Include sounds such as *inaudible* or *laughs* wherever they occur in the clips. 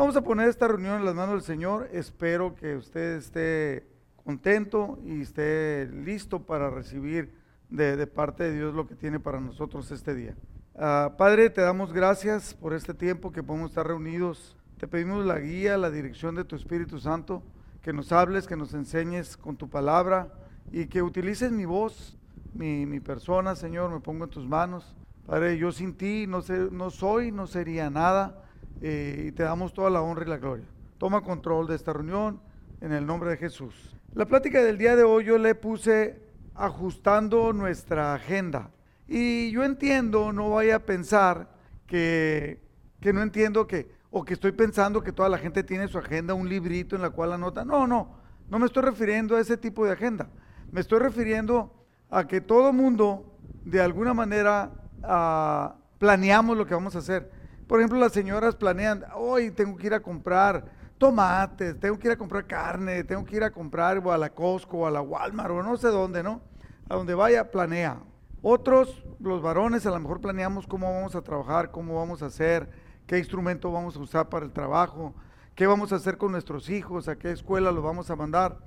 Vamos a poner esta reunión en las manos del Señor. Espero que usted esté contento y esté listo para recibir de, parte de Dios lo que tiene para nosotros este día. Ah, Padre, te damos gracias por este tiempo que podemos estar reunidos. Te pedimos la guía, la dirección de tu Espíritu Santo, que nos hables, que nos enseñes con tu palabra y que utilices mi voz, mi, persona, Señor, me pongo en tus manos. Padre, yo sin ti no, no soy, no sería nada eh, y te damos toda la honra y la gloria. Toma control de esta reunión en el nombre de Jesús. La plática del día de hoy yo le puse ajustando nuestra agenda. Y yo entiendo, no vaya a pensar que, que no entiendo que, o que estoy pensando que toda la gente tiene su agenda, un librito en la cual anota. No, no, no me estoy refiriendo a ese tipo de agenda. Me estoy refiriendo a que todo mundo, de alguna manera, ah, planeamos lo que vamos a hacer. Por ejemplo, las señoras planean, hoy tengo que ir a comprar tomates, tengo que ir a comprar carne, tengo que ir a comprar o a la Costco o a la Walmart o no sé dónde, ¿no? A donde vaya, planea. Otros, los varones, a lo mejor planeamos cómo vamos a trabajar, cómo vamos a hacer, qué instrumento vamos a usar para el trabajo, qué vamos a hacer con nuestros hijos, a qué escuela los vamos a mandar.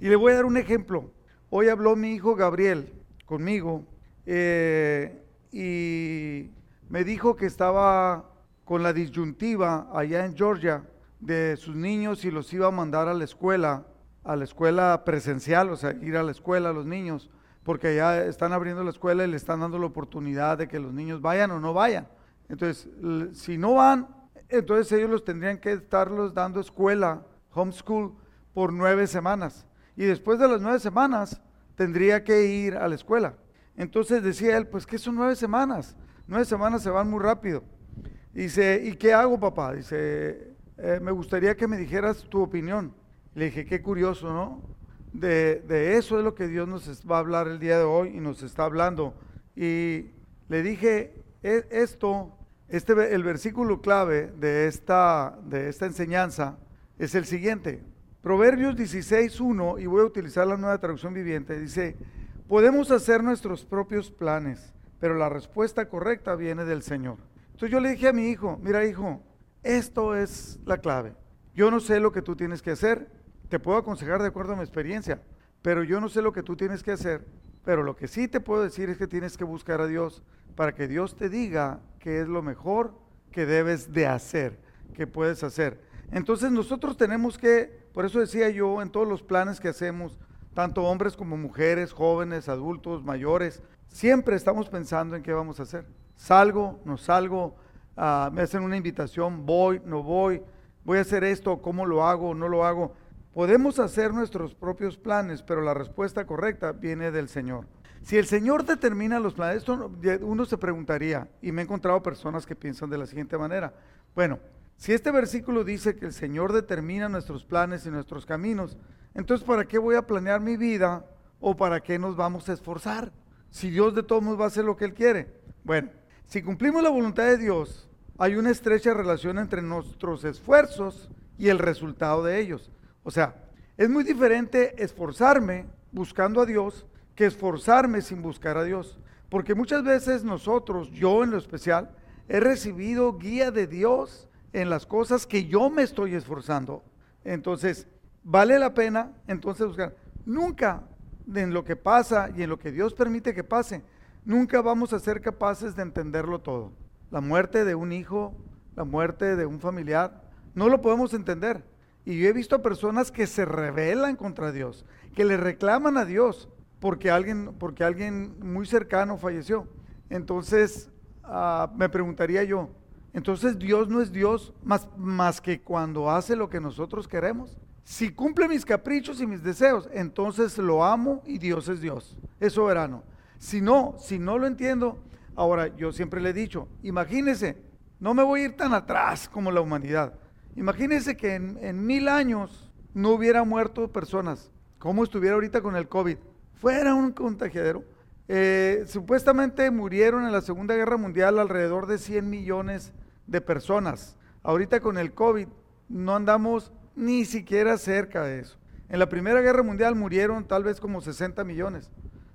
Y le voy a dar un ejemplo. Hoy habló mi hijo Gabriel conmigo eh, y me dijo que estaba con la disyuntiva allá en Georgia de sus niños y los iba a mandar a la escuela, a la escuela presencial, o sea, ir a la escuela a los niños, porque ya están abriendo la escuela y le están dando la oportunidad de que los niños vayan o no vayan. Entonces, si no van, entonces ellos los tendrían que estarlos dando escuela, homeschool, por nueve semanas. Y después de las nueve semanas, tendría que ir a la escuela. Entonces decía él, pues, ¿qué son nueve semanas? Nueve semanas se van muy rápido. Dice, ¿y qué hago, papá? Dice, eh, me gustaría que me dijeras tu opinión. Le dije, qué curioso, ¿no? De, eso es lo que Dios nos va a hablar el día de hoy y nos está hablando. Y le dije, e, esto, este, el versículo clave de esta, de esta enseñanza es el siguiente. Proverbios 16.1, y voy a utilizar la nueva traducción viviente, dice, podemos hacer nuestros propios planes pero la respuesta correcta viene del Señor. Entonces yo le dije a mi hijo, mira hijo, esto es la clave. Yo no sé lo que tú tienes que hacer, te puedo aconsejar de acuerdo a mi experiencia, pero yo no sé lo que tú tienes que hacer, pero lo que sí te puedo decir es que tienes que buscar a Dios para que Dios te diga qué es lo mejor que debes de hacer, que puedes hacer. Entonces nosotros tenemos que, por eso decía yo, en todos los planes que hacemos, tanto hombres como mujeres, jóvenes, adultos, mayores, Siempre estamos pensando en qué vamos a hacer. Salgo, no salgo, ah, me hacen una invitación, voy, no voy, voy a hacer esto, cómo lo hago, no lo hago. Podemos hacer nuestros propios planes, pero la respuesta correcta viene del Señor. Si el Señor determina los planes, esto uno se preguntaría, y me he encontrado personas que piensan de la siguiente manera, bueno, si este versículo dice que el Señor determina nuestros planes y nuestros caminos, entonces ¿para qué voy a planear mi vida o para qué nos vamos a esforzar? si Dios de todos modos va a hacer lo que Él quiere? Bueno, si cumplimos la voluntad de Dios, hay una estrecha relación entre nuestros esfuerzos y el resultado de ellos. O sea, es muy diferente esforzarme buscando a Dios que esforzarme sin buscar a Dios. Porque muchas veces nosotros, yo en lo especial, he recibido guía de Dios en las cosas que yo me estoy esforzando. Entonces, vale la pena entonces buscar. Nunca en lo que pasa y en lo que Dios permite que pase, nunca vamos a ser capaces de entenderlo todo. La muerte de un hijo, la muerte de un familiar, no lo podemos entender. Y yo he visto a personas que se rebelan contra Dios, que le reclaman a Dios porque alguien, porque alguien muy cercano falleció. Entonces, ah, me preguntaría yo, entonces Dios no es Dios más, más que cuando hace lo que nosotros queremos. Si cumple mis caprichos y mis deseos, entonces lo amo y Dios es Dios, es soberano. Si no, si no lo entiendo, ahora yo siempre le he dicho, imagínese, no me voy a ir tan atrás como la humanidad. Imagínese que en, mil años no hubiera muerto personas, como estuviera ahorita con el COVID. Fuera un contagiadero. Eh, supuestamente murieron en la Segunda Guerra Mundial alrededor de 100 millones de personas. Ahorita con el COVID no andamos ni siquiera cerca de eso. En la Primera Guerra Mundial murieron tal vez como 60 millones.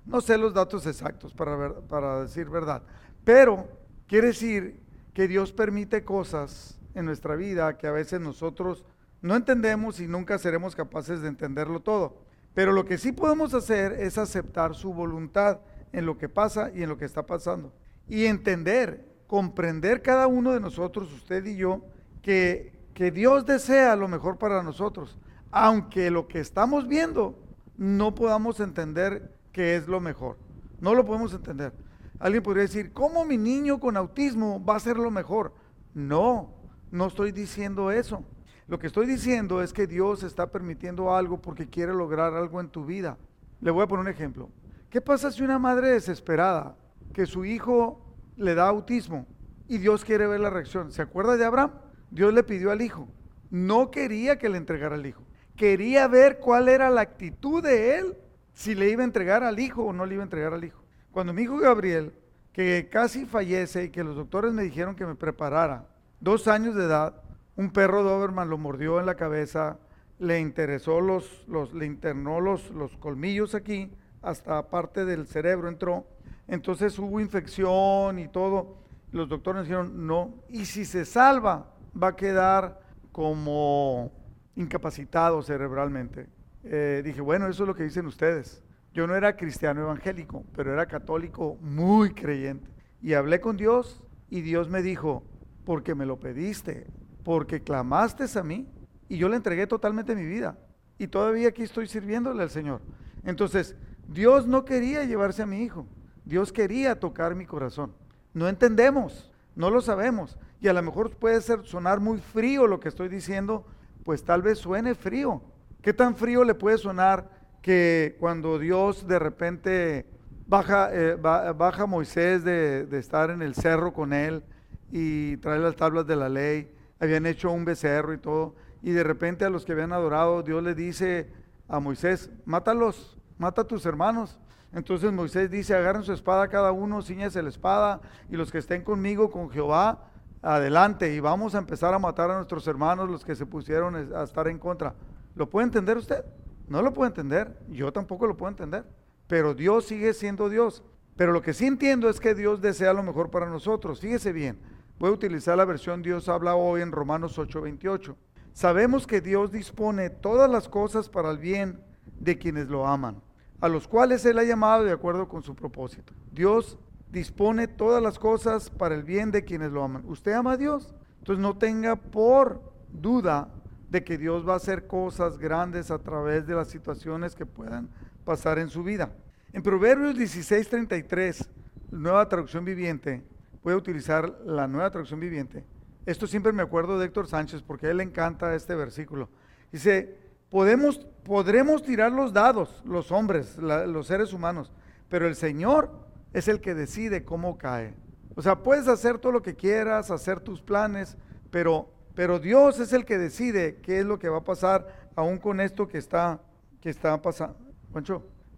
No sé los datos exactos para, decir verdad. Pero quiere decir que Dios permite cosas en nuestra vida que a veces nosotros no entendemos y nunca seremos capaces de entenderlo todo. Pero lo que sí podemos hacer es aceptar su voluntad en lo que pasa y en lo que está pasando. Y entender, comprender cada uno de nosotros, usted y yo, que, que Dios desea lo mejor para nosotros. Aunque lo que estamos viendo no podamos entender que es lo mejor. No lo podemos entender. Alguien podría decir, ¿cómo mi niño con autismo va a ser lo mejor? No, no estoy diciendo eso. Lo que estoy diciendo es que Dios está permitiendo algo porque quiere lograr algo en tu vida. Le voy a poner un ejemplo. ¿Qué pasa si una madre desesperada, que su hijo le da autismo y Dios quiere ver la reacción? ¿Se acuerda de Abraham? Dios le pidió al hijo. No quería que le entregara al hijo. Quería ver cuál era la actitud de él, si le iba a entregar al hijo o no le iba a entregar al hijo. Cuando mi hijo Gabriel, que casi fallece y que los doctores me dijeron que me preparara, dos años de edad, un perro Doberman lo mordió en la cabeza, le interesó los, los le internó los, los colmillos aquí, hasta parte del cerebro entró. Entonces hubo infección y todo. Los doctores dijeron, no. Y si se salva, va a quedar como incapacitado cerebralmente. Eh, dije, bueno, eso es lo que dicen ustedes. Yo no era cristiano evangélico, pero era católico muy creyente. Y hablé con Dios y Dios me dijo, porque me lo pediste, porque clamaste a mí y yo le entregué totalmente mi vida. Y todavía aquí estoy sirviéndole al Señor. Entonces, Dios no quería llevarse a mi hijo. Dios quería tocar mi corazón. No entendemos, no lo sabemos. Y a lo mejor puede ser sonar muy frío lo que estoy diciendo, pues tal vez suene frío. ¿Qué tan frío le puede sonar que cuando Dios de repente baja, eh, baja Moisés de, de estar en el cerro con él y trae las tablas de la ley habían hecho un becerro y todo, y de repente a los que habían adorado, Dios le dice a Moisés, mátalos, mata a tus hermanos. Entonces Moisés dice, agarren su espada cada uno, ciñese la espada, y los que estén conmigo, con Jehová, adelante, y vamos a empezar a matar a nuestros hermanos, los que se pusieron a estar en contra. ¿Lo puede entender usted? No lo puede entender, yo tampoco lo puedo entender, pero Dios sigue siendo Dios. Pero lo que sí entiendo es que Dios desea lo mejor para nosotros. Fíjese bien, Voy a utilizar la versión Dios habla hoy en Romanos 8:28. Sabemos que Dios dispone todas las cosas para el bien de quienes lo aman, a los cuales Él ha llamado de acuerdo con su propósito. Dios dispone todas las cosas para el bien de quienes lo aman. ¿Usted ama a Dios? Entonces no tenga por duda de que Dios va a hacer cosas grandes a través de las situaciones que puedan pasar en su vida. En Proverbios 16:33, nueva traducción viviente, voy a utilizar la nueva traducción viviente. Esto siempre me acuerdo de Héctor Sánchez porque a él le encanta este versículo. Dice, podemos, podremos tirar los dados, los hombres, los seres humanos, pero el Señor es el que decide cómo cae. O sea, puedes hacer todo lo que quieras, hacer tus planes, pero, pero Dios es el que decide qué es lo que va a pasar aún con esto que está, que está pasando.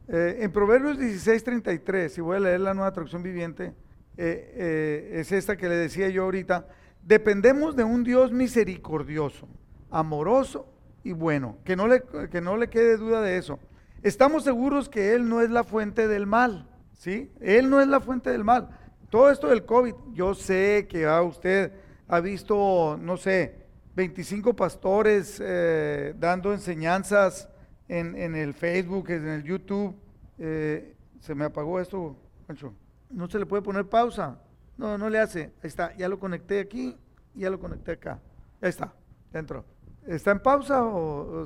Eh, en Proverbios 16, 33, si voy a leer la nueva traducción viviente, eh, eh, es esta que le decía yo ahorita, dependemos de un Dios misericordioso, amoroso y bueno, que no le, que no le quede duda de eso. Estamos seguros que Él no es la fuente del mal, ¿sí? Él no es la fuente del mal. Todo esto del COVID, yo sé que a usted ha visto, no sé, 25 pastores eh, dando enseñanzas en, en, el Facebook, en el YouTube. se me apagó esto, Pancho. No se le puede poner pausa. No, no le hace. Ahí está. Ya lo conecté aquí, ya lo conecté acá. Ahí está. Dentro. ¿Está en pausa o,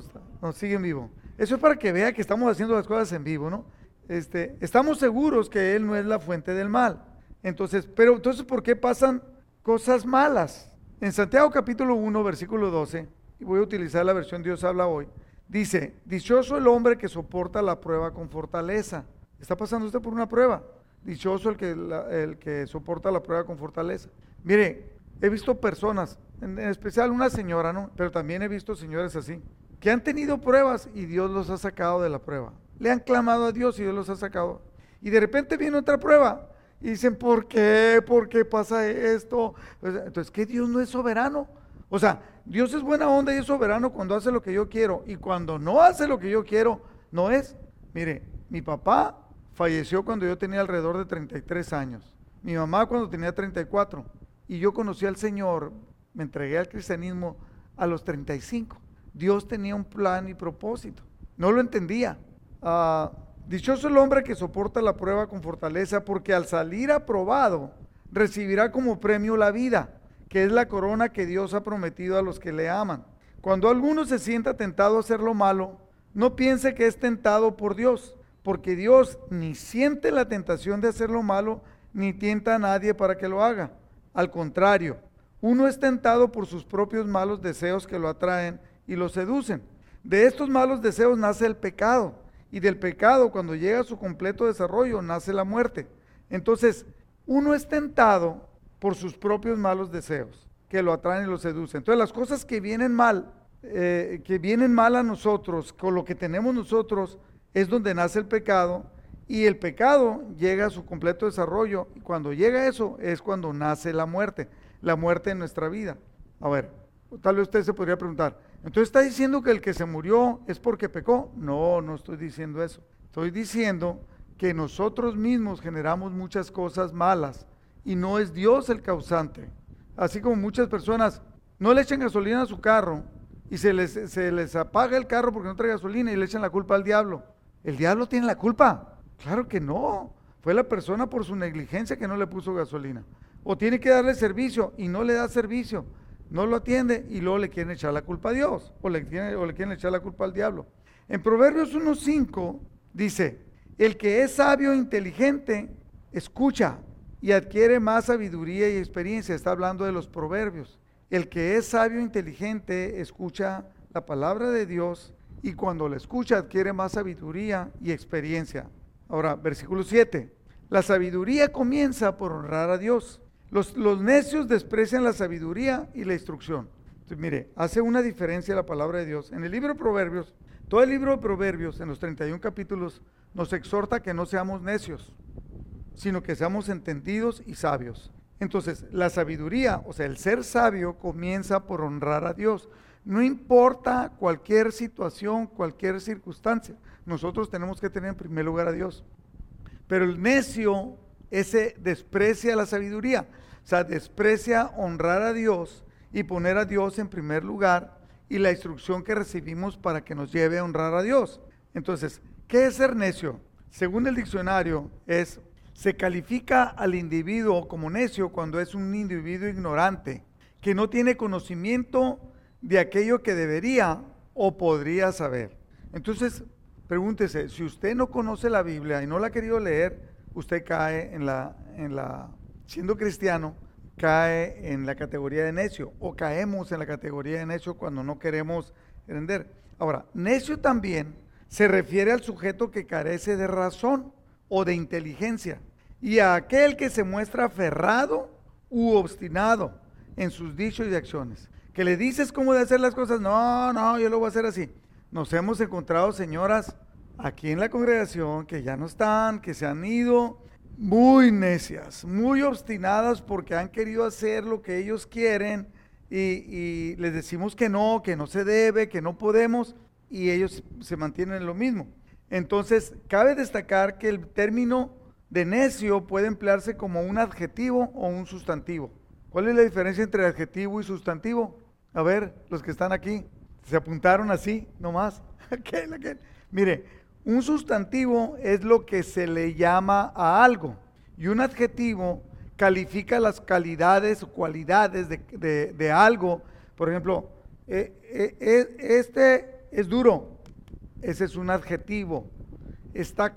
sigue en vivo? Eso es para que vea que estamos haciendo las cosas en vivo, ¿no? Este, estamos seguros que Él no es la fuente del mal. Entonces, pero entonces, ¿por qué pasan cosas malas? En Santiago capítulo 1, versículo 12, y voy a utilizar la versión Dios habla hoy, dice, dichoso el hombre que soporta la prueba con fortaleza. ¿Está pasando usted por una prueba? Dichoso el que, el que soporta la prueba con fortaleza. Mire, he visto personas, en, especial una señora, ¿no? Pero también he visto señores así, que han tenido pruebas y Dios los ha sacado de la prueba. Le han clamado a Dios y Dios los ha sacado. Y de repente viene otra prueba y dicen, ¿por qué? ¿Por qué pasa esto? Entonces, ¿qué Dios no es soberano? O sea, Dios es buena onda y es soberano cuando hace lo que yo quiero. Y cuando no hace lo que yo quiero, no es. Mire, mi papá falleció cuando yo tenía alrededor de 33 años. Mi mamá cuando tenía 34. Y yo conocí al Señor me entregué al cristianismo a los 35. Dios tenía un plan y propósito. No lo entendía. Ah, dichoso el hombre que soporta la prueba con fortaleza, porque al salir aprobado recibirá como premio la vida, que es la corona que Dios ha prometido a los que le aman. Cuando alguno se sienta tentado a hacer lo malo, no piense que es tentado por Dios, porque Dios ni siente la tentación de hacer lo malo, ni tienta a nadie para que lo haga. Al contrario, uno es tentado por sus propios malos deseos que lo atraen y lo seducen. De estos malos deseos nace el pecado, y del pecado, cuando llega a su completo desarrollo, nace la muerte. Entonces, uno es tentado por sus propios malos deseos que lo atraen y lo seducen. Entonces, las cosas que vienen mal, eh, que vienen mal a nosotros, con lo que tenemos nosotros, es donde nace el pecado, y el pecado llega a su completo desarrollo, y cuando llega eso es cuando nace la muerte, la muerte en nuestra vida. A ver, tal vez usted se podría preguntar, entonces está diciendo que el que se murió es porque pecó. No, no estoy diciendo eso. Estoy diciendo que nosotros mismos generamos muchas cosas malas y no es Dios el causante. Así como muchas personas no le echan gasolina a su carro y se les, se les apaga el carro porque no trae gasolina y le echan la culpa al diablo. ¿El diablo tiene la culpa? Claro que no. Fue la persona por su negligencia que no le puso gasolina. O tiene que darle servicio y no le da servicio no lo atiende y luego le quieren echar la culpa a Dios o le, o le quieren echar la culpa al diablo. En Proverbios 1.5 dice, el que es sabio e inteligente escucha y adquiere más sabiduría y experiencia. Está hablando de los proverbios. El que es sabio e inteligente escucha la palabra de Dios y cuando la escucha adquiere más sabiduría y experiencia. Ahora, versículo 7. La sabiduría comienza por honrar a Dios los, necios desprecian la sabiduría y la instrucción. mire, hace una diferencia la palabra de Dios. En el libro de Proverbios, todo el libro de Proverbios, en los 31 capítulos, nos exhorta que no seamos necios, sino que seamos entendidos y sabios. Entonces, la sabiduría, o sea, el ser sabio, comienza por honrar a Dios. No importa cualquier situación, cualquier circunstancia, nosotros tenemos que tener en primer lugar a Dios. Pero el necio ese desprecia la sabiduría. O sea, desprecia honrar a Dios y poner a Dios en primer lugar y la instrucción que recibimos para que nos lleve a honrar a Dios. Entonces, ¿qué es ser necio? Según el diccionario, es se califica al individuo como necio cuando es un individuo ignorante, que no tiene conocimiento de aquello que debería o podría saber. Entonces, pregúntese, si usted no conoce la Biblia y no la ha querido leer, usted cae en la, en la, siendo cristiano, cae en la categoría de necio o caemos en la categoría de necio cuando no queremos entender. Ahora, necio también se refiere al sujeto que carece de razón o de inteligencia y a aquel que se muestra aferrado u obstinado en sus dichos y acciones. Que le dices cómo de hacer las cosas, no, no, yo lo voy a hacer así. Nos hemos encontrado, señoras, aquí en la congregación que ya no están, que se han ido, muy necias, muy obstinadas porque han querido hacer lo que ellos quieren y, les decimos que no, que no se debe, que no podemos y ellos se mantienen en lo mismo. Entonces, cabe destacar que el término de necio puede emplearse como un adjetivo o un sustantivo. ¿Cuál es la diferencia entre adjetivo y sustantivo? A ver, los que están aquí, se apuntaron así, nomás. *laughs* Mire, un sustantivo es lo que se le llama a algo y un adjetivo califica las calidades o cualidades de, algo. Por ejemplo, eh, eh, eh, este es duro, ese es un adjetivo. Está,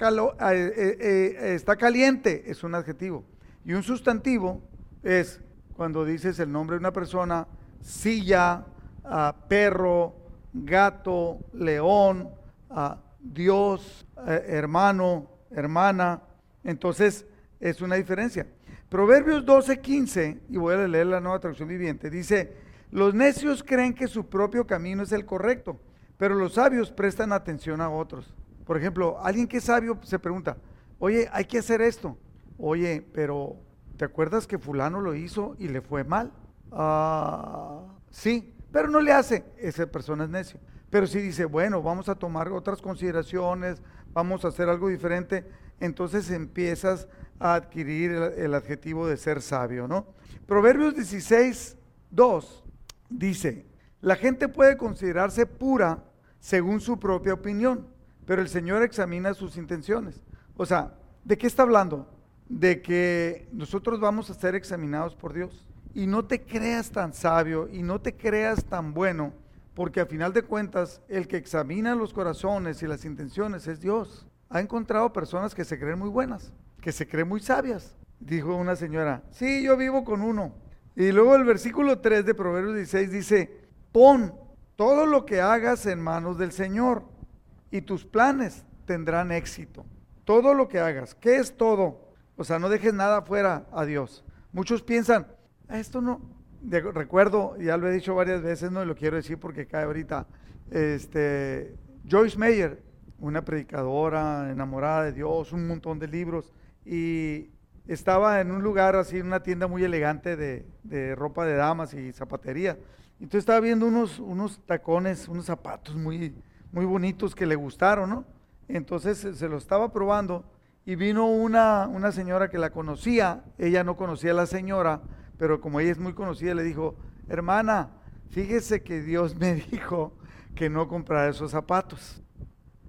está caliente, es un adjetivo. Y un sustantivo es cuando dices el nombre de una persona, silla, ah, perro, gato, león, uh, Dios, eh, hermano, hermana. Entonces, es una diferencia. Proverbios 12, 15, y voy a leer la nueva traducción viviente, dice, los necios creen que su propio camino es el correcto, pero los sabios prestan atención a otros. Por ejemplo, alguien que es sabio se pregunta, oye, hay que hacer esto. Oye, pero ¿te acuerdas que fulano lo hizo y le fue mal? Ah, sí, pero no le hace. Esa persona es necio. Pero si dice, bueno, vamos a tomar otras consideraciones, vamos a hacer algo diferente, entonces empiezas a adquirir el, adjetivo de ser sabio, ¿no? Proverbios 16, 2 dice, la gente puede considerarse pura según su propia opinión, pero el Señor examina sus intenciones. O sea, ¿de qué está hablando? De que nosotros vamos a ser examinados por Dios. Y no te creas tan sabio y no te creas tan bueno, porque a final de cuentas el que examina los corazones y las intenciones es Dios. Ha encontrado personas que se creen muy buenas, que se creen muy sabias. Dijo una señora, sí, yo vivo con uno. Y luego el versículo 3 de Proverbios 16 dice, pon todo lo que hagas en manos del Señor y tus planes tendrán éxito. Todo lo que hagas, ¿qué es todo? O sea, no dejes nada fuera a Dios. Muchos piensan, esto no, recuerdo, ya lo he dicho varias veces, no lo quiero decir porque cae ahorita, este, Joyce Meyer, una predicadora enamorada de Dios, un montón de libros, y estaba en un lugar así, en una tienda muy elegante de, ropa de damas y zapatería. Entonces estaba viendo unos, unos tacones, unos zapatos muy, muy bonitos que le gustaron, ¿no? Entonces se los estaba probando y vino una, una señora que la conocía, ella no conocía a la señora, pero como ella es muy conocida, le dijo, hermana, fíjese que Dios me *laughs* dijo que no comprara esos zapatos.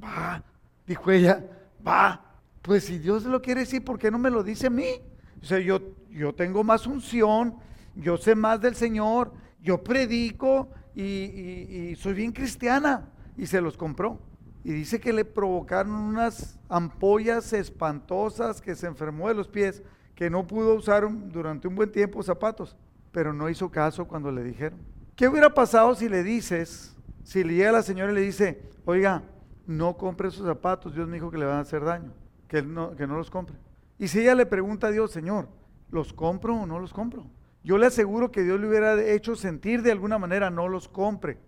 Va, dijo ella, va, pues si Dios lo quiere decir, ¿por qué no me lo dice a mí? O sea, yo, yo tengo más unción, yo sé más del Señor, yo predico y, y soy bien cristiana. Y se los compró. Y dice que le provocaron unas ampollas espantosas, que se enfermó de los pies, que no pudo usar durante un buen tiempo zapatos, pero no hizo caso cuando le dijeron. ¿Qué hubiera pasado si le dices, si le llega la señora y le dice, oiga, no compre esos zapatos, Dios me dijo que le van a hacer daño, que no, que no los compre? Y si ella le pregunta a Dios, Señor, ¿los compro o no los compro? Yo le aseguro que Dios le hubiera hecho sentir de alguna manera, no los compre.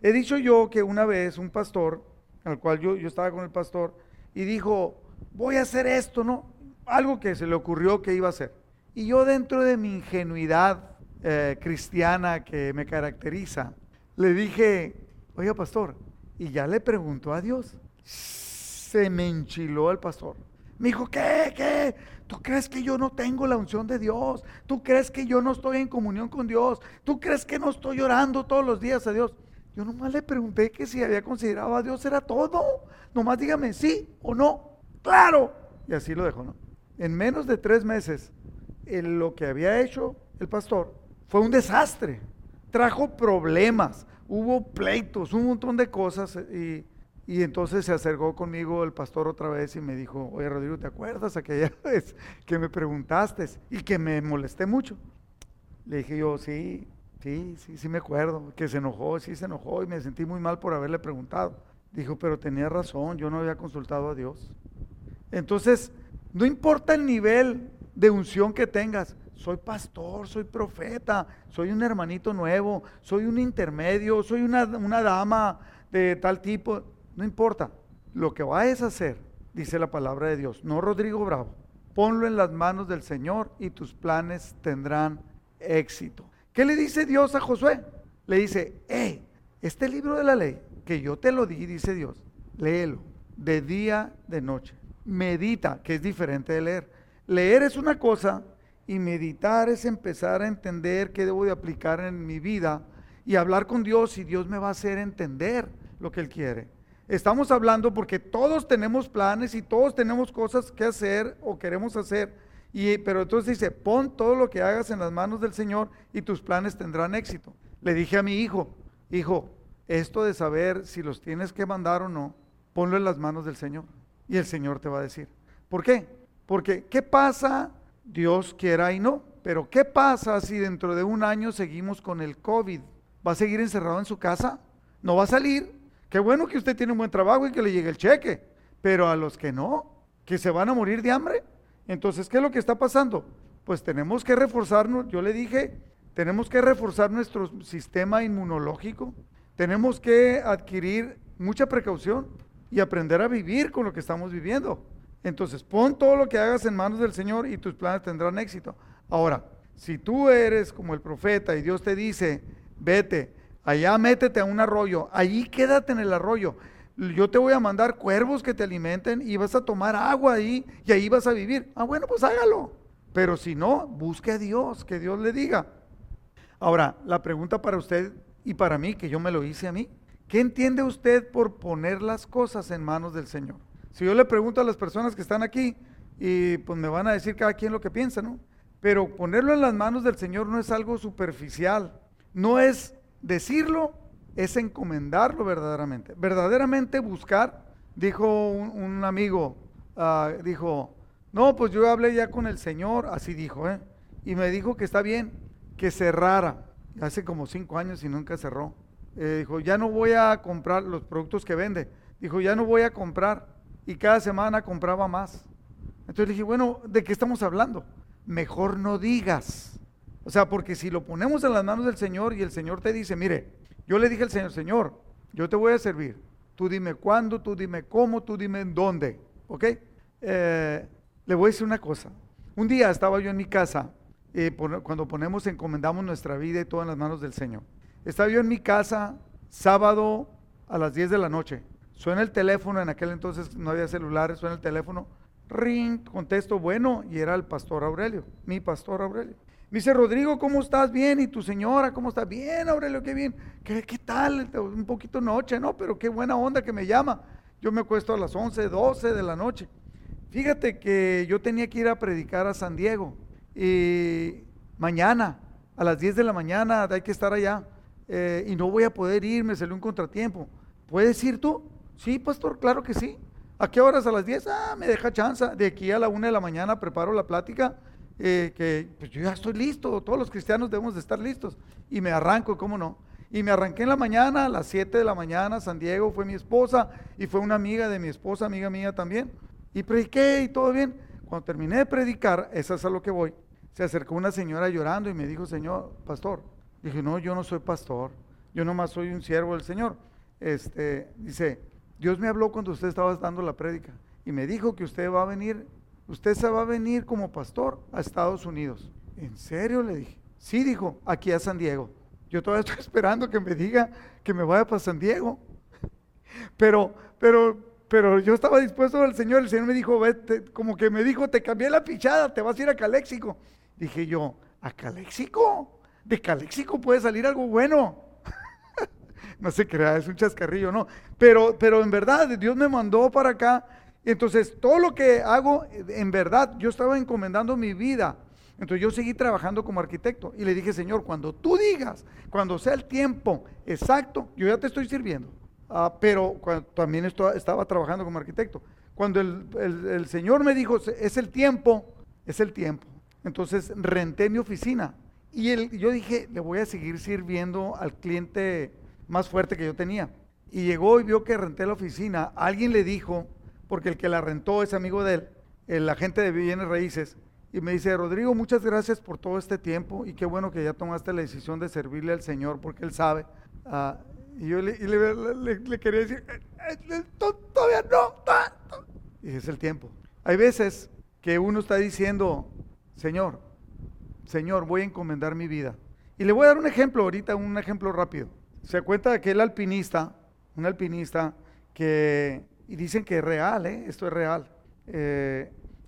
He dicho yo que una vez un pastor, al cual yo, yo estaba con el pastor, y dijo, voy a hacer esto, ¿no? algo que se le ocurrió que iba a hacer. Y yo dentro de mi ingenuidad eh, cristiana que me caracteriza, le dije, oiga pastor, y ya le preguntó a Dios. Se me enchiló el pastor. Me dijo, ¿qué? ¿Qué? ¿Tú crees que yo no tengo la unción de Dios? ¿Tú crees que yo no estoy en comunión con Dios? ¿Tú crees que no estoy llorando todos los días a Dios? Yo nomás le pregunté que si había considerado a Dios era todo. Nomás dígame sí o no. Claro. Y así lo dejó, ¿no? en menos de tres meses, lo que había hecho el pastor fue un desastre. Trajo problemas, hubo pleitos, un montón de cosas. Y, y, entonces se acercó conmigo el pastor otra vez y me dijo, oye Rodrigo, ¿te acuerdas aquella *laughs* vez que me preguntaste y que me molesté mucho? Le dije yo, sí, sí, sí, sí me acuerdo, que se enojó, sí se enojó y me sentí muy mal por haberle preguntado. Dijo, pero tenía razón, yo no había consultado a Dios. Entonces, no importa el nivel de unción que tengas. Soy pastor, soy profeta, soy un hermanito nuevo, soy un intermedio, soy una, dama de tal tipo. No importa. Lo que vayas a hacer, dice la palabra de Dios, no Rodrigo Bravo. Ponlo en las manos del Señor y tus planes tendrán éxito. ¿Qué le dice Dios a Josué? Le dice, hey, este libro de la ley, que yo te lo di, dice Dios, léelo de día, de noche medita, que es diferente de leer. Leer es una cosa y meditar es empezar a entender qué debo de aplicar en mi vida y hablar con Dios y Dios me va a hacer entender lo que Él quiere. Estamos hablando porque todos tenemos planes y todos tenemos cosas que hacer o queremos hacer. Y, pero entonces dice, pon todo lo que hagas en las manos del Señor y tus planes tendrán éxito. Le dije a mi hijo, hijo, esto de saber si los tienes que mandar o no, ponlo en las manos del Señor. Y el Señor te va a decir. ¿Por qué? Porque ¿qué pasa? Dios quiera y no. Pero ¿qué pasa si dentro de un año seguimos con el COVID? ¿Va a seguir encerrado en su casa? ¿No va a salir? Qué bueno que usted tiene un buen trabajo y que le llegue el cheque. Pero a los que no, que se van a morir de hambre. Entonces, ¿qué es lo que está pasando? Pues tenemos que reforzarnos, yo le dije, tenemos que reforzar nuestro sistema inmunológico, tenemos que adquirir mucha precaución y aprender a vivir con lo que estamos viviendo. Entonces, pon todo lo que hagas en manos del Señor y tus planes tendrán éxito. Ahora, si tú eres como el profeta y Dios te dice, vete, allá métete a un arroyo, allí quédate en el arroyo. Yo te voy a mandar cuervos que te alimenten y vas a tomar agua ahí y ahí vas a vivir. Ah, bueno, pues hágalo. Pero si no, busque a Dios, que Dios le diga. Ahora, la pregunta para usted y para mí, que yo me lo hice a mí, ¿qué entiende usted por poner las cosas en manos del Señor? Si yo le pregunto a las personas que están aquí, y pues me van a decir cada quien lo que piensa, ¿no? Pero ponerlo en las manos del Señor no es algo superficial, no es decirlo, es encomendarlo verdaderamente. Verdaderamente buscar, dijo un, amigo, ah, dijo, no, pues yo hablé ya con el Señor, así dijo, ¿eh? Y me dijo que está bien, que cerrara. Hace como cinco años y nunca cerró. Eh, dijo, ya no voy a comprar los productos que vende. Dijo, ya no voy a comprar. Y cada semana compraba más. Entonces le dije, bueno, ¿de qué estamos hablando? Mejor no digas. O sea, porque si lo ponemos en las manos del Señor y el Señor te dice, mire, yo le dije al Señor, Señor, yo te voy a servir. Tú dime cuándo, tú dime cómo, tú dime en dónde. ¿Ok? Eh, le voy a decir una cosa. Un día estaba yo en mi casa, eh, cuando ponemos, encomendamos nuestra vida y todo en las manos del Señor. Estaba yo en mi casa, sábado a las 10 de la noche. Suena el teléfono, en aquel entonces no había celulares, suena el teléfono. Ring, contesto, bueno, y era el pastor Aurelio, mi pastor Aurelio. Me dice, Rodrigo, ¿cómo estás? Bien, ¿y tu señora? ¿Cómo está? Bien, Aurelio, qué bien. ¿Qué, qué tal? Un poquito noche, ¿no? Pero qué buena onda que me llama. Yo me acuesto a las 11, 12 de la noche. Fíjate que yo tenía que ir a predicar a San Diego y mañana, a las 10 de la mañana, hay que estar allá eh, y no voy a poder ir, me salió un contratiempo. ¿Puedes ir tú? Sí, pastor, claro que sí. ¿A qué horas? A las 10. Ah, me deja chance. De aquí a la 1 de la mañana preparo la plática. Eh, que pues yo ya estoy listo. Todos los cristianos debemos de estar listos. Y me arranco, ¿cómo no? Y me arranqué en la mañana, a las 7 de la mañana. San Diego fue mi esposa y fue una amiga de mi esposa, amiga mía también y prediqué y todo bien. Cuando terminé de predicar, esa es a lo que voy, se acercó una señora llorando y me dijo, Señor, pastor. Dije, no, yo no soy pastor, yo nomás soy un siervo del Señor. Este, dice, Dios me habló cuando usted estaba dando la prédica y me dijo que usted va a venir, usted se va a venir como pastor a Estados Unidos. ¿En serio? Le dije. Sí, dijo, aquí a San Diego. Yo todavía estoy *laughs* esperando que me diga que me vaya para San Diego. Pero, pero pero yo estaba dispuesto al Señor, el Señor me dijo, vete, como que me dijo, te cambié la pichada, te vas a ir a Caléxico. Dije yo, ¿a Caléxico? De Caléxico puede salir algo bueno. *laughs* no se crea, es un chascarrillo, ¿no? Pero, pero en verdad, Dios me mandó para acá. Entonces, todo lo que hago, en verdad, yo estaba encomendando mi vida. Entonces yo seguí trabajando como arquitecto y le dije, Señor, cuando tú digas, cuando sea el tiempo exacto, yo ya te estoy sirviendo. Ah, pero también estaba trabajando como arquitecto. Cuando el, Señor me dijo, es el tiempo, es el tiempo. Entonces renté mi oficina y yo dije, le voy a seguir sirviendo al cliente más fuerte que yo tenía. Y llegó y vio que renté la oficina. Alguien le dijo, porque el que la rentó es amigo de él, el agente de bienes raíces, y me dice, Rodrigo, muchas gracias por todo este tiempo y qué bueno que ya tomaste la decisión de servirle al Señor porque Él sabe. Uh, y yo le, quería decir, eh, eh, todavía no. Y es el tiempo. Hay veces que uno está diciendo, Señor, Señor, voy a encomendar mi vida. Y le voy a dar un ejemplo ahorita, un ejemplo rápido. Se cuenta de aquel alpinista, un alpinista que, y dicen que es real, ¿eh? esto es real.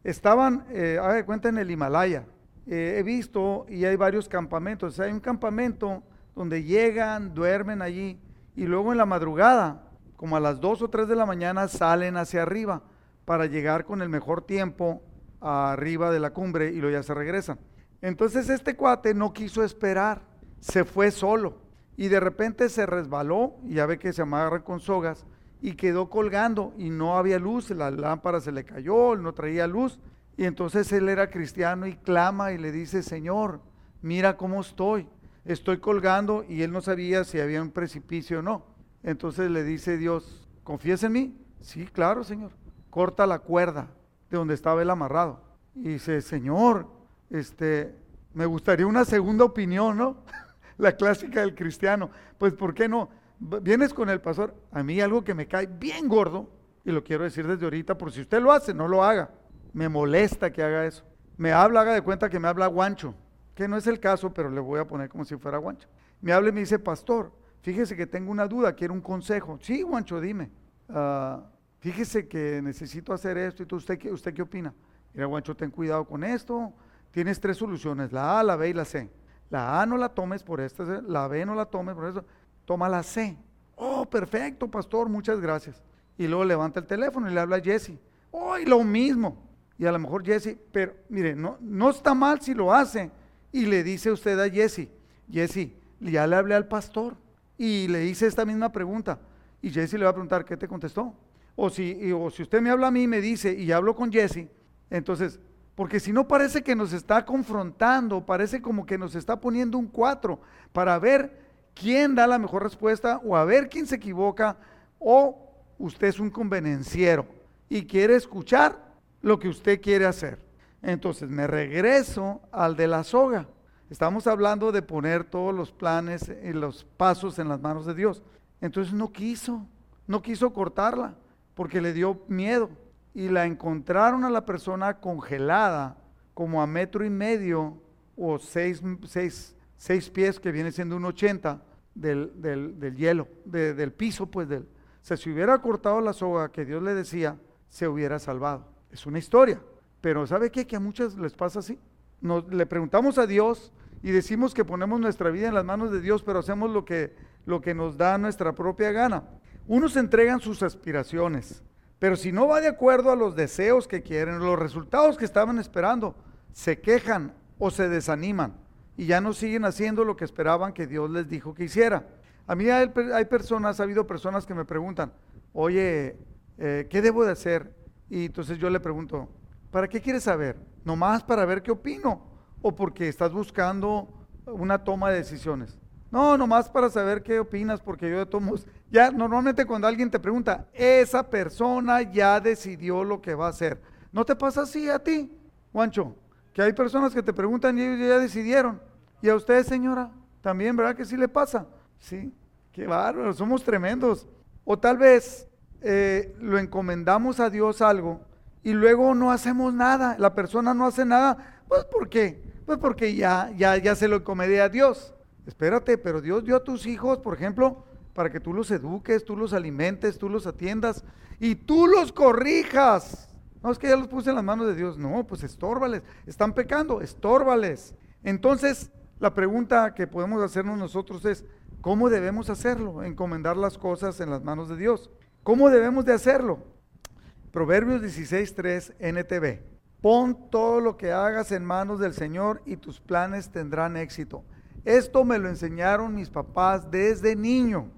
estaban, eh, de cuenta, en el Himalaya. he visto y hay varios campamentos. hay un campamento donde llegan, duermen allí y luego en la madrugada, como a las 2 o 3 de la mañana, salen hacia arriba para llegar con el mejor tiempo arriba de la cumbre y luego ya se regresan. Entonces este cuate no quiso esperar, se fue solo y de repente se resbaló, y ya ve que se amarra con sogas, y quedó colgando y no había luz, la lámpara se le cayó, no traía luz. Y entonces él era cristiano y clama y le dice, Señor, mira cómo estoy estoy colgando y él no sabía si había un precipicio o no. Entonces le dice Dios, ¿confías en mí? Sí, claro, Señor. Corta la cuerda de donde estaba él amarrado. Y dice, Señor, este, me gustaría una segunda opinión, ¿no? *laughs* la clásica del cristiano. Pues, ¿por qué no? Vienes con el pastor, a mí algo que me cae bien gordo, y lo quiero decir desde ahorita, por si usted lo hace, no lo haga. Me molesta que haga eso. Me habla, haga de cuenta que me habla guancho que no es el caso, pero le voy a poner como si fuera Guancho. Me habla y me dice, pastor, fíjese que tengo una duda, quiero un consejo. Sí, Guancho, dime. Ah, fíjese que necesito hacer esto y tú, ¿usted, qué, ¿usted qué opina? Mira, Guancho, ten cuidado con esto. Tienes tres soluciones, la A, la B y la C. La A no la tomes por esta, la B no la tomes por eso, toma la C. Oh, perfecto, pastor, muchas gracias. Y luego levanta el teléfono y le habla a Jesse. Oh, lo mismo. Y a lo mejor Jesse, pero mire, no, no está mal si lo hace. Y le dice usted a Jesse, Jesse, ya le hablé al pastor y le hice esta misma pregunta. Y Jesse le va a preguntar, ¿qué te contestó? O si, o si usted me habla a mí y me dice, y hablo con Jesse, entonces, porque si no parece que nos está confrontando, parece como que nos está poniendo un cuatro para ver quién da la mejor respuesta o a ver quién se equivoca o usted es un convenenciero y quiere escuchar lo que usted quiere hacer. Entonces me regreso al de la soga. Estamos hablando de poner todos los planes y los pasos en las manos de Dios. Entonces no quiso, no quiso cortarla porque le dio miedo. Y la encontraron a la persona congelada como a metro y medio o seis, pies, que viene siendo un 80 del, del, hielo, del piso, pues del... O sea, si hubiera cortado la soga que Dios le decía, se hubiera salvado. Es una historia. Pero ¿sabe qué? Que a muchos les pasa así. Nos, le preguntamos a Dios y decimos que ponemos nuestra vida en las manos de Dios, pero hacemos lo que, lo que nos da nuestra propia gana. Unos entregan sus aspiraciones, pero si no va de acuerdo a los deseos que quieren, los resultados que estaban esperando, se quejan o se desaniman y ya no siguen haciendo lo que esperaban que Dios les dijo que hiciera. A mí hay, personas, ha habido personas que me preguntan, oye, eh, ¿qué debo de hacer? Y entonces yo le pregunto, ¿para qué quieres saber? ¿Nomás para ver qué opino? ¿O porque estás buscando una toma de decisiones? No, nomás para saber qué opinas, porque yo de todos ya normalmente cuando alguien te pregunta, esa persona ya decidió lo que va a hacer. ¿No te pasa así a ti, Juancho? Que hay personas que te preguntan y ellos ya decidieron. Y a usted, señora, también, ¿verdad que sí le pasa? Sí, qué bárbaro, somos tremendos. O tal vez eh, lo encomendamos a Dios algo y luego no hacemos nada, la persona no hace nada, pues ¿por qué? Pues porque ya, ya, ya se lo encomendé a Dios. Espérate, pero Dios dio a tus hijos, por ejemplo, para que tú los eduques, tú los alimentes, tú los atiendas y tú los corrijas. No es que ya los puse en las manos de Dios, no, pues estórbales, están pecando, estórbales. Entonces, la pregunta que podemos hacernos nosotros es, ¿cómo debemos hacerlo? Encomendar las cosas en las manos de Dios. ¿Cómo debemos de hacerlo? Proverbios 16.3 NTV. Pon todo lo que hagas en manos del Señor y tus planes tendrán éxito. Esto me lo enseñaron mis papás desde niño.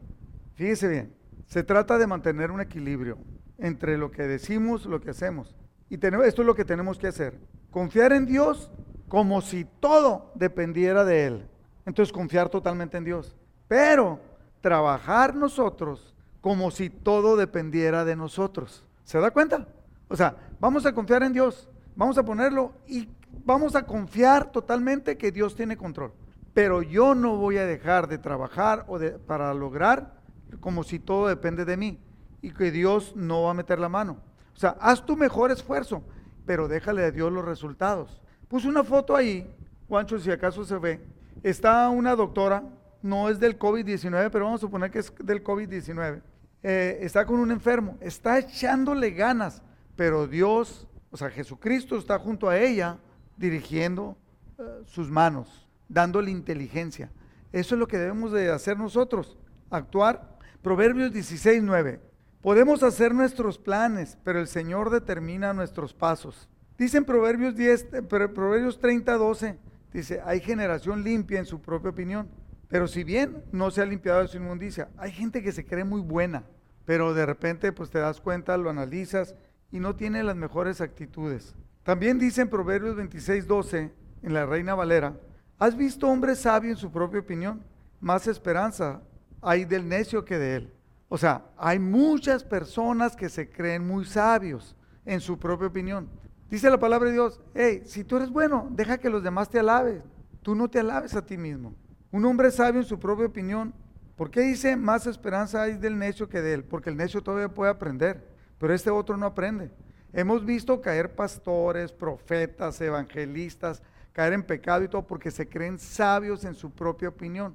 Fíjese bien, se trata de mantener un equilibrio entre lo que decimos, lo que hacemos. Y tenemos, esto es lo que tenemos que hacer. Confiar en Dios como si todo dependiera de Él. Entonces confiar totalmente en Dios. Pero trabajar nosotros como si todo dependiera de nosotros. ¿Se da cuenta? O sea, vamos a confiar en Dios, vamos a ponerlo y vamos a confiar totalmente que Dios tiene control. Pero yo no voy a dejar de trabajar o de, para lograr como si todo depende de mí y que Dios no va a meter la mano. O sea, haz tu mejor esfuerzo, pero déjale a Dios los resultados. Puse una foto ahí, Juancho, si acaso se ve. Está una doctora, no es del COVID-19, pero vamos a suponer que es del COVID-19. Eh, está con un enfermo, está echándole ganas, pero Dios, o sea, Jesucristo está junto a ella dirigiendo eh, sus manos dándole inteligencia. Eso es lo que debemos de hacer nosotros, actuar. Proverbios 16, 9. Podemos hacer nuestros planes, pero el Señor determina nuestros pasos. Dicen Proverbios 10, eh, Proverbios 30, 12, dice, hay generación limpia en su propia opinión, pero si bien no se ha limpiado de su inmundicia, hay gente que se cree muy buena, pero de repente pues te das cuenta, lo analizas y no tiene las mejores actitudes. También dicen Proverbios 26, 12, en la Reina Valera, ¿Has visto hombre sabio en su propia opinión? Más esperanza hay del necio que de él. O sea, hay muchas personas que se creen muy sabios en su propia opinión. Dice la palabra de Dios, hey, si tú eres bueno, deja que los demás te alaben. Tú no te alabes a ti mismo. Un hombre sabio en su propia opinión. ¿Por qué dice más esperanza hay del necio que de él? Porque el necio todavía puede aprender, pero este otro no aprende. Hemos visto caer pastores, profetas, evangelistas, caer en pecado y todo porque se creen sabios en su propia opinión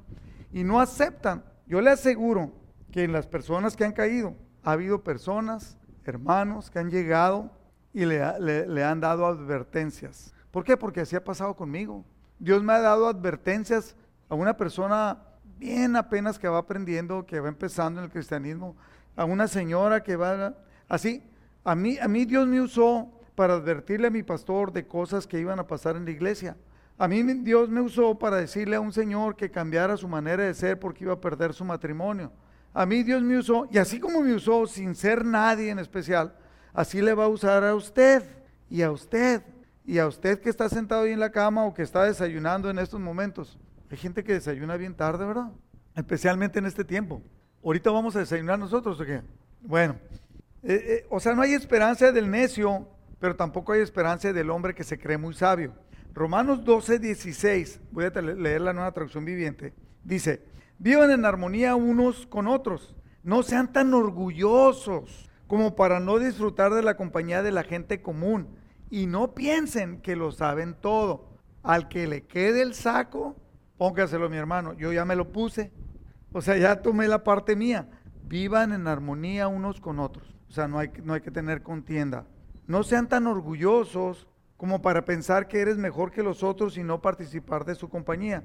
y no aceptan. Yo le aseguro que en las personas que han caído ha habido personas, hermanos que han llegado y le, han dado advertencias. ¿Por qué? Porque así ha pasado conmigo. Dios me ha dado advertencias a una persona bien apenas que va aprendiendo, que va empezando en el cristianismo, a una señora que va así. A mí, a mí Dios me usó para advertirle a mi pastor de cosas que iban a pasar en la iglesia. A mí Dios me usó para decirle a un señor que cambiara su manera de ser porque iba a perder su matrimonio. A mí Dios me usó, y así como me usó sin ser nadie en especial, así le va a usar a usted y a usted y a usted que está sentado ahí en la cama o que está desayunando en estos momentos. Hay gente que desayuna bien tarde, ¿verdad? Especialmente en este tiempo. Ahorita vamos a desayunar nosotros, ¿o qué? Bueno, eh, eh, o sea, no hay esperanza del necio, pero tampoco hay esperanza del hombre que se cree muy sabio. Romanos 12, 16, voy a leer la nueva traducción viviente, dice, vivan en armonía unos con otros, no sean tan orgullosos como para no disfrutar de la compañía de la gente común y no piensen que lo saben todo. Al que le quede el saco, póngaselo mi hermano, yo ya me lo puse, o sea, ya tomé la parte mía. Vivan en armonía unos con otros, o sea, no hay, no hay que tener contienda. No sean tan orgullosos como para pensar que eres mejor que los otros y no participar de su compañía.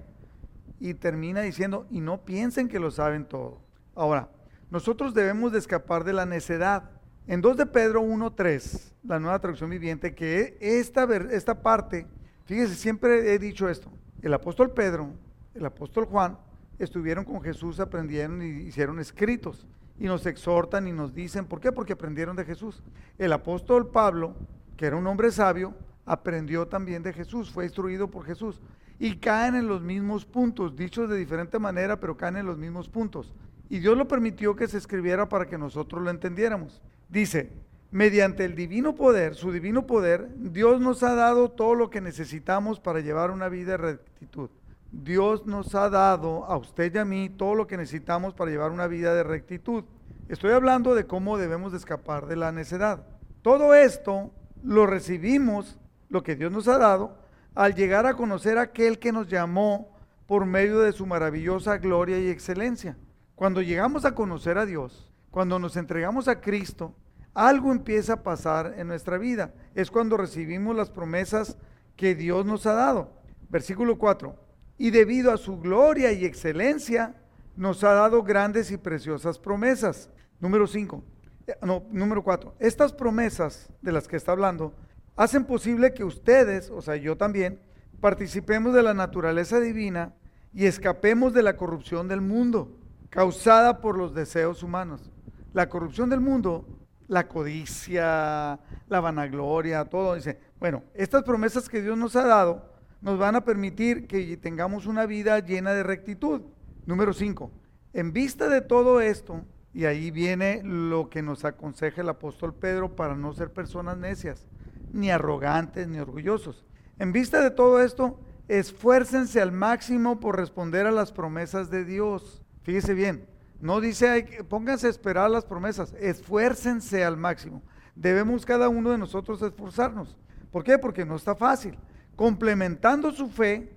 Y termina diciendo, y no piensen que lo saben todo. Ahora, nosotros debemos de escapar de la necedad. En 2 de Pedro 1.3, la nueva traducción viviente, que esta, esta parte, fíjese, siempre he dicho esto, el apóstol Pedro, el apóstol Juan, estuvieron con Jesús, aprendieron y hicieron escritos. Y nos exhortan y nos dicen, ¿por qué? Porque aprendieron de Jesús. El apóstol Pablo, que era un hombre sabio, aprendió también de Jesús, fue instruido por Jesús. Y caen en los mismos puntos, dichos de diferente manera, pero caen en los mismos puntos. Y Dios lo permitió que se escribiera para que nosotros lo entendiéramos. Dice, mediante el divino poder, su divino poder, Dios nos ha dado todo lo que necesitamos para llevar una vida de rectitud. Dios nos ha dado a usted y a mí todo lo que necesitamos para llevar una vida de rectitud. Estoy hablando de cómo debemos de escapar de la necedad. Todo esto lo recibimos lo que Dios nos ha dado, al llegar a conocer a aquel que nos llamó por medio de su maravillosa gloria y excelencia. Cuando llegamos a conocer a Dios, cuando nos entregamos a Cristo, algo empieza a pasar en nuestra vida. Es cuando recibimos las promesas que Dios nos ha dado. Versículo 4. Y debido a su gloria y excelencia, nos ha dado grandes y preciosas promesas. Número 5. Eh, no, número 4. Estas promesas de las que está hablando hacen posible que ustedes, o sea, yo también, participemos de la naturaleza divina y escapemos de la corrupción del mundo causada por los deseos humanos. La corrupción del mundo, la codicia, la vanagloria, todo. Dice, bueno, estas promesas que Dios nos ha dado nos van a permitir que tengamos una vida llena de rectitud. Número 5. En vista de todo esto, y ahí viene lo que nos aconseja el apóstol Pedro para no ser personas necias ni arrogantes, ni orgullosos. En vista de todo esto, esfuércense al máximo por responder a las promesas de Dios. Fíjese bien, no dice pónganse a esperar las promesas, esfuércense al máximo. Debemos cada uno de nosotros esforzarnos. ¿Por qué? Porque no está fácil. Complementando su fe,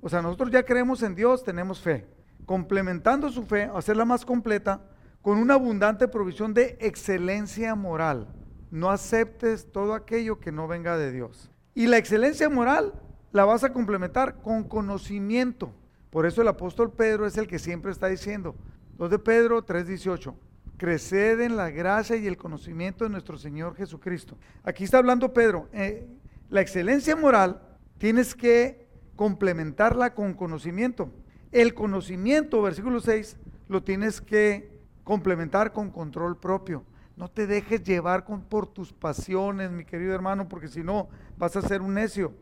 o sea, nosotros ya creemos en Dios, tenemos fe. Complementando su fe, hacerla más completa, con una abundante provisión de excelencia moral no aceptes todo aquello que no venga de Dios. Y la excelencia moral la vas a complementar con conocimiento. Por eso el apóstol Pedro es el que siempre está diciendo, 2 de Pedro 3:18, creced en la gracia y el conocimiento de nuestro Señor Jesucristo. Aquí está hablando Pedro, eh, la excelencia moral tienes que complementarla con conocimiento. El conocimiento, versículo 6, lo tienes que complementar con control propio. No te dejes llevar por tus pasiones, mi querido hermano, porque si no vas a ser un necio.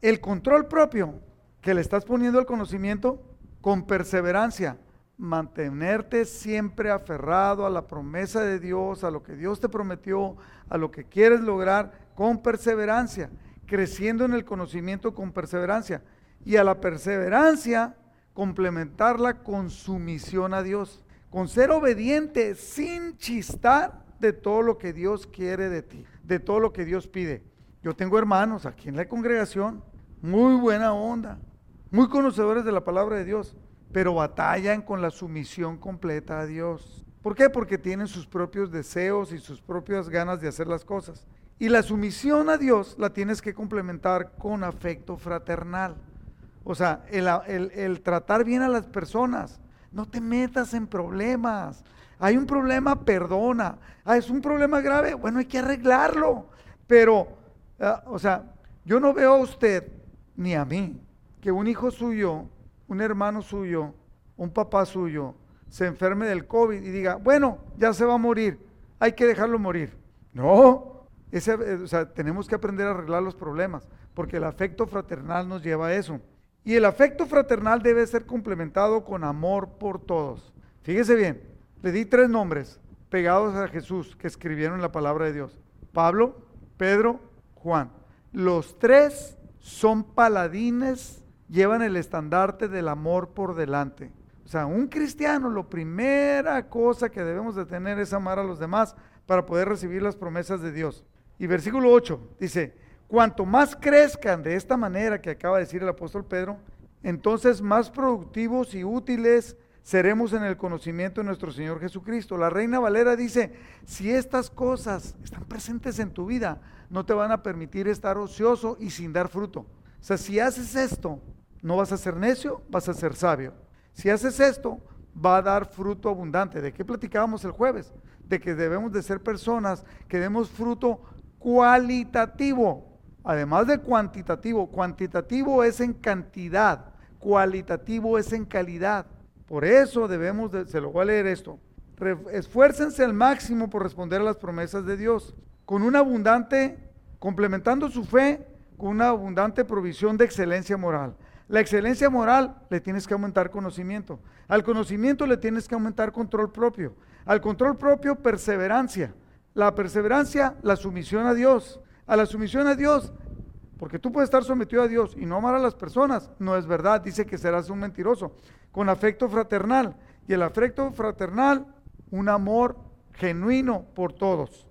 El control propio que le estás poniendo al conocimiento con perseverancia, mantenerte siempre aferrado a la promesa de Dios, a lo que Dios te prometió, a lo que quieres lograr con perseverancia, creciendo en el conocimiento con perseverancia y a la perseverancia complementarla con sumisión a Dios con ser obediente sin chistar de todo lo que Dios quiere de ti, de todo lo que Dios pide. Yo tengo hermanos aquí en la congregación, muy buena onda, muy conocedores de la palabra de Dios, pero batallan con la sumisión completa a Dios. ¿Por qué? Porque tienen sus propios deseos y sus propias ganas de hacer las cosas. Y la sumisión a Dios la tienes que complementar con afecto fraternal. O sea, el, tratar bien a las personas. No te metas en problemas. Hay un problema, perdona. Ah, es un problema grave, bueno, hay que arreglarlo. Pero, ah, o sea, yo no veo a usted ni a mí que un hijo suyo, un hermano suyo, un papá suyo, se enferme del COVID y diga, bueno, ya se va a morir, hay que dejarlo morir. No, eh, tenemos que aprender a arreglar los problemas, porque el afecto fraternal nos lleva a eso. Y el afecto fraternal debe ser complementado con amor por todos. Fíjese bien, le di tres nombres pegados a Jesús que escribieron la palabra de Dios. Pablo, Pedro, Juan. Los tres son paladines, llevan el estandarte del amor por delante. O sea, un cristiano, la primera cosa que debemos de tener es amar a los demás para poder recibir las promesas de Dios. Y versículo 8 dice, cuanto más crezcan de esta manera que acaba de decir el apóstol Pedro, entonces más productivos y útiles seremos en el conocimiento de nuestro Señor Jesucristo. La Reina Valera dice, si estas cosas están presentes en tu vida, no te van a permitir estar ocioso y sin dar fruto. O sea, si haces esto, no vas a ser necio, vas a ser sabio. Si haces esto, va a dar fruto abundante. ¿De qué platicábamos el jueves? De que debemos de ser personas que demos fruto cualitativo además de cuantitativo, cuantitativo es en cantidad, cualitativo es en calidad. Por eso debemos, de, se lo voy a leer esto, esfuércense al máximo por responder a las promesas de Dios, con una abundante, complementando su fe con una abundante provisión de excelencia moral. La excelencia moral le tienes que aumentar conocimiento. Al conocimiento le tienes que aumentar control propio. Al control propio, perseverancia. La perseverancia, la sumisión a Dios a la sumisión a Dios, porque tú puedes estar sometido a Dios y no amar a las personas, no es verdad, dice que serás un mentiroso, con afecto fraternal. Y el afecto fraternal, un amor genuino por todos.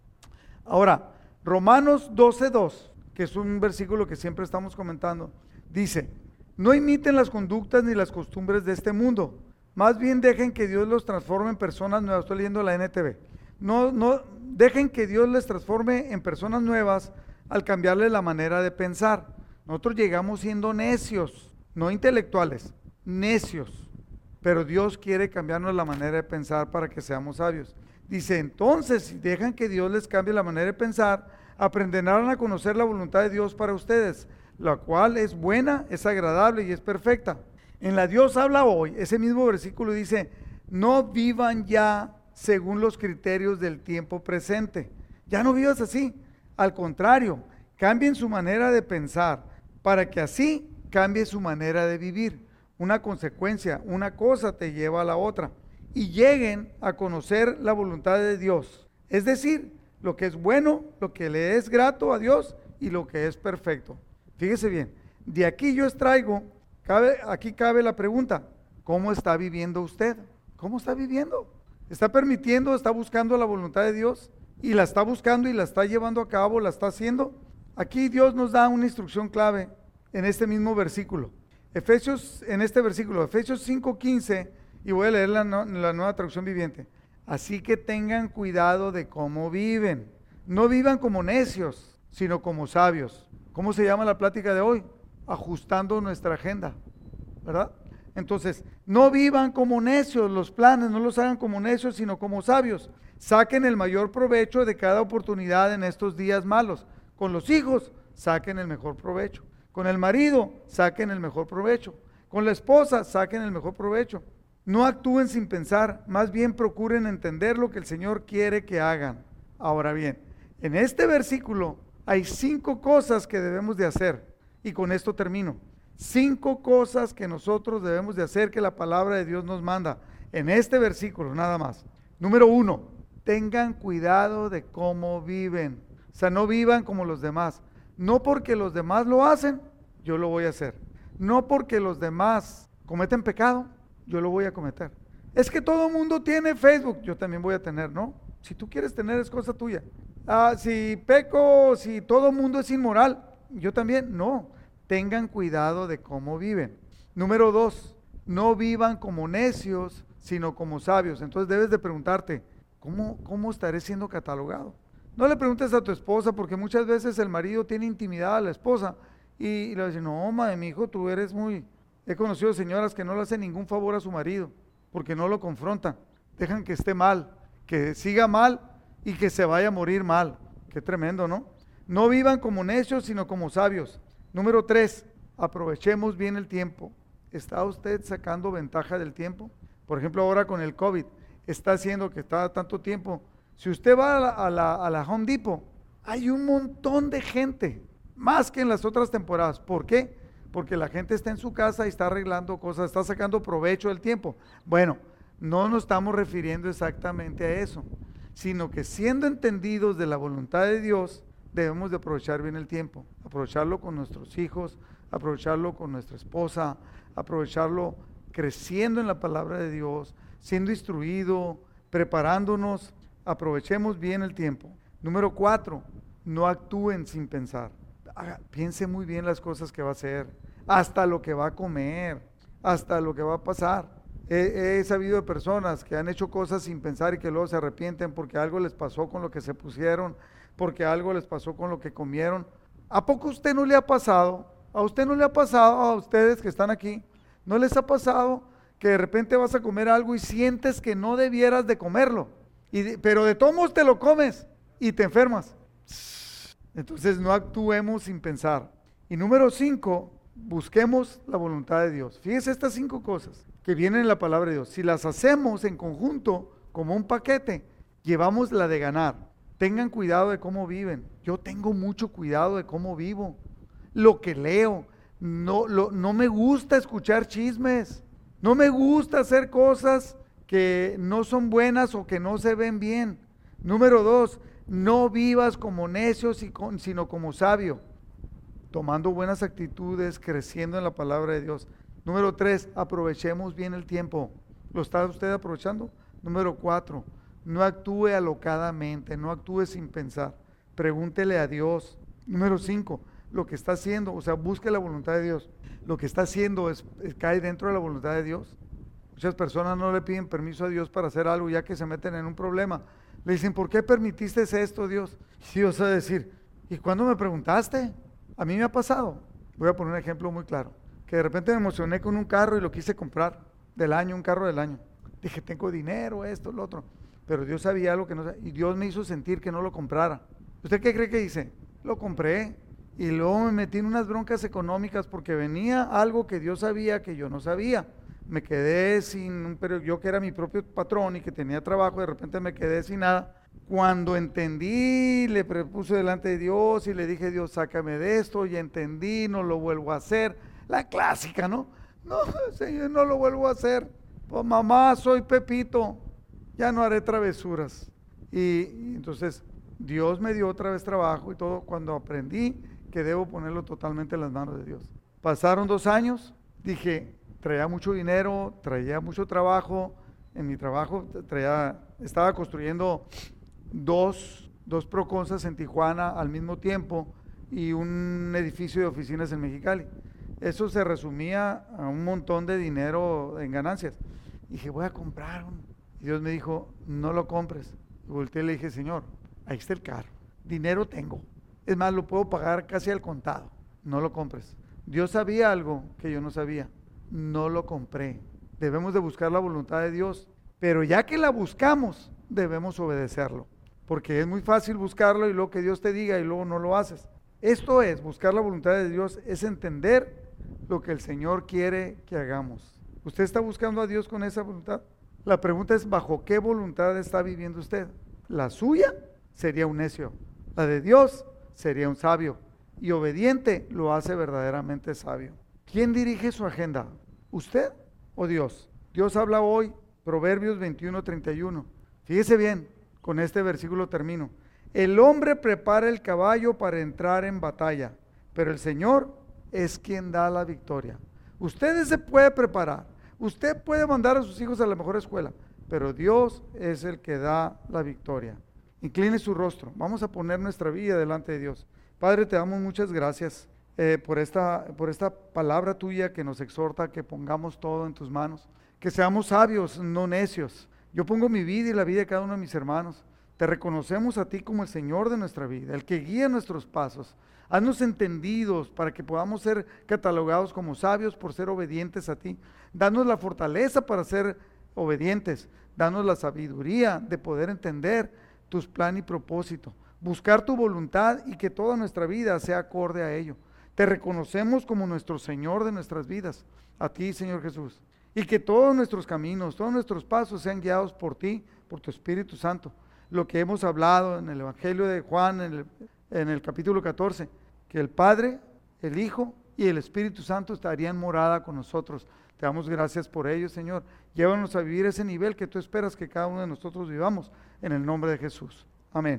Ahora, Romanos 12.2, que es un versículo que siempre estamos comentando, dice, no imiten las conductas ni las costumbres de este mundo, más bien dejen que Dios los transforme en personas nuevas. Estoy leyendo la NTV. No, no, dejen que Dios les transforme en personas nuevas al cambiarle la manera de pensar. Nosotros llegamos siendo necios, no intelectuales, necios. Pero Dios quiere cambiarnos la manera de pensar para que seamos sabios. Dice, entonces, si dejan que Dios les cambie la manera de pensar, aprenderán a conocer la voluntad de Dios para ustedes, la cual es buena, es agradable y es perfecta. En la Dios habla hoy, ese mismo versículo dice, no vivan ya según los criterios del tiempo presente. Ya no vivas así. Al contrario, cambien su manera de pensar para que así cambie su manera de vivir. Una consecuencia, una cosa te lleva a la otra. Y lleguen a conocer la voluntad de Dios. Es decir, lo que es bueno, lo que le es grato a Dios y lo que es perfecto. Fíjese bien, de aquí yo extraigo, aquí cabe la pregunta, ¿cómo está viviendo usted? ¿Cómo está viviendo? ¿Está permitiendo, está buscando la voluntad de Dios? Y la está buscando y la está llevando a cabo, la está haciendo. Aquí Dios nos da una instrucción clave en este mismo versículo. Efesios, en este versículo, Efesios 5:15, y voy a leer la, la nueva traducción viviente. Así que tengan cuidado de cómo viven. No vivan como necios, sino como sabios. ¿Cómo se llama la plática de hoy? Ajustando nuestra agenda, ¿verdad? Entonces, no vivan como necios los planes, no los hagan como necios, sino como sabios. Saquen el mayor provecho de cada oportunidad en estos días malos. Con los hijos, saquen el mejor provecho. Con el marido, saquen el mejor provecho. Con la esposa, saquen el mejor provecho. No actúen sin pensar, más bien procuren entender lo que el Señor quiere que hagan. Ahora bien, en este versículo hay cinco cosas que debemos de hacer. Y con esto termino. Cinco cosas que nosotros debemos de hacer que la palabra de Dios nos manda. En este versículo, nada más. Número uno, tengan cuidado de cómo viven. O sea, no vivan como los demás. No porque los demás lo hacen, yo lo voy a hacer. No porque los demás cometen pecado, yo lo voy a cometer. Es que todo el mundo tiene Facebook, yo también voy a tener, ¿no? Si tú quieres tener es cosa tuya. Ah, si peco, si todo el mundo es inmoral, yo también, no tengan cuidado de cómo viven. Número dos, no vivan como necios, sino como sabios. Entonces debes de preguntarte, ¿cómo, cómo estaré siendo catalogado? No le preguntes a tu esposa, porque muchas veces el marido tiene intimidad a la esposa y, le dice, no, madre, mi hijo, tú eres muy, He conocido señoras que no le hacen ningún favor a su marido porque no lo confrontan. Dejan que esté mal, que siga mal y que se vaya a morir mal. Qué tremendo, ¿no? No vivan como necios, sino como sabios. Número tres, aprovechemos bien el tiempo. ¿Está usted sacando ventaja del tiempo? Por ejemplo, ahora con el COVID, está haciendo que está tanto tiempo. Si usted va a la, a la, a la Home Depot, hay un montón de gente, más que en las otras temporadas. ¿Por qué? Porque la gente está en su casa y está arreglando cosas, está sacando provecho del tiempo. Bueno, no nos estamos refiriendo exactamente a eso, sino que siendo entendidos de la voluntad de Dios, debemos de aprovechar bien el tiempo, aprovecharlo con nuestros hijos, aprovecharlo con nuestra esposa, aprovecharlo creciendo en la palabra de Dios, siendo instruido, preparándonos, aprovechemos bien el tiempo. Número cuatro, no actúen sin pensar. piense muy bien las cosas que va a hacer, hasta lo que va a comer, hasta lo que va a pasar. He, he, sabido de personas que han hecho cosas sin pensar y que luego se arrepienten porque algo les pasó con lo que se pusieron, porque algo les pasó con lo que comieron. ¿A poco usted no le ha pasado? ¿A usted no le ha pasado, a ustedes que están aquí, no les ha pasado que de repente vas a comer algo y sientes que no debieras de comerlo? Y pero de todos te lo comes y te enfermas. Entonces no actuemos sin pensar. Y número cinco, busquemos la voluntad de Dios. Fíjese estas cinco cosas que vienen en la palabra de Dios. Si las hacemos en conjunto, como un paquete, llevamos la de ganar. Tengan cuidado de cómo viven. Yo tengo mucho cuidado de cómo vivo. Lo que leo. No, lo, no me gusta escuchar chismes. No me gusta hacer cosas que no son buenas o que no se ven bien. Número dos, no vivas como necio, sino como sabio, tomando buenas actitudes, creciendo en la palabra de Dios. Número tres, aprovechemos bien el tiempo. ¿Lo está usted aprovechando? Número cuatro, no actúe alocadamente, no actúe sin pensar. Pregúntele a Dios. Número cinco, lo que está haciendo, o sea, busque la voluntad de Dios. Lo que está haciendo es, cae dentro de la voluntad de Dios. Muchas personas no le piden permiso a Dios para hacer algo ya que se meten en un problema. Le dicen, ¿por qué permitiste esto, Dios? Y Dios va a decir, ¿y cuándo me preguntaste? A mí me ha pasado. Voy a poner un ejemplo muy claro. Que de repente me emocioné con un carro y lo quise comprar del año, un carro del año. Dije, tengo dinero, esto, lo otro. Pero Dios sabía algo que no sabía. Y Dios me hizo sentir que no lo comprara. ¿Usted qué cree que hice? Lo compré. Y luego me metí en unas broncas económicas porque venía algo que Dios sabía que yo no sabía me quedé sin un yo que era mi propio patrón y que tenía trabajo, de repente me quedé sin nada. Cuando entendí, le propuse delante de Dios y le dije, Dios, sácame de esto, y entendí, no lo vuelvo a hacer. La clásica, ¿no? No, Señor, no lo vuelvo a hacer. Pues mamá, soy Pepito, ya no haré travesuras. Y, entonces Dios me dio otra vez trabajo y todo cuando aprendí que debo ponerlo totalmente en las manos de Dios. Pasaron dos años, dije, traía mucho dinero, traía mucho trabajo. En mi trabajo traía, estaba construyendo dos, dos proconsas en Tijuana al mismo tiempo y un edificio de oficinas en Mexicali. Eso se resumía a un montón de dinero en ganancias. Dije, voy a comprar uno. Y Dios me dijo, no lo compres. Y volteé y le dije, Señor, ahí está el carro. Dinero tengo. Es más, lo puedo pagar casi al contado. No lo compres. Dios sabía algo que yo no sabía no lo compré. Debemos de buscar la voluntad de Dios, pero ya que la buscamos, debemos obedecerlo, porque es muy fácil buscarlo y luego que Dios te diga y luego no lo haces. Esto es, buscar la voluntad de Dios, es entender lo que el Señor quiere que hagamos. ¿Usted está buscando a Dios con esa voluntad? La pregunta es, ¿bajo qué voluntad está viviendo usted? La suya sería un necio, la de Dios sería un sabio, y obediente lo hace verdaderamente sabio. ¿Quién dirige su agenda? ¿Usted o Dios? Dios habla hoy, Proverbios 21, 31. Fíjese bien, con este versículo termino. El hombre prepara el caballo para entrar en batalla, pero el Señor es quien da la victoria. Usted se puede preparar, usted puede mandar a sus hijos a la mejor escuela, pero Dios es el que da la victoria. Incline su rostro, vamos a poner nuestra vida delante de Dios. Padre, te damos muchas gracias eh, por, esta, por esta palabra tuya que nos exhorta que pongamos todo en tus manos, que seamos sabios, no necios. Yo pongo mi vida y la vida de cada uno de mis hermanos. Te reconocemos a ti como el Señor de nuestra vida, el que guía nuestros pasos. Haznos entendidos para que podamos ser catalogados como sabios por ser obedientes a ti. Danos la fortaleza para ser obedientes. Danos la sabiduría de poder entender tus plan y propósito. Buscar tu voluntad y que toda nuestra vida sea acorde a ello. Te reconocemos como nuestro Señor de nuestras vidas, a ti, Señor Jesús. Y que todos nuestros caminos, todos nuestros pasos sean guiados por ti, por tu Espíritu Santo. Lo que hemos hablado en el Evangelio de Juan, en el, en el capítulo 14, que el Padre, el Hijo y el Espíritu Santo estarían morada con nosotros. Te damos gracias por ello, Señor. Llévanos a vivir ese nivel que tú esperas que cada uno de nosotros vivamos en el nombre de Jesús. Amén.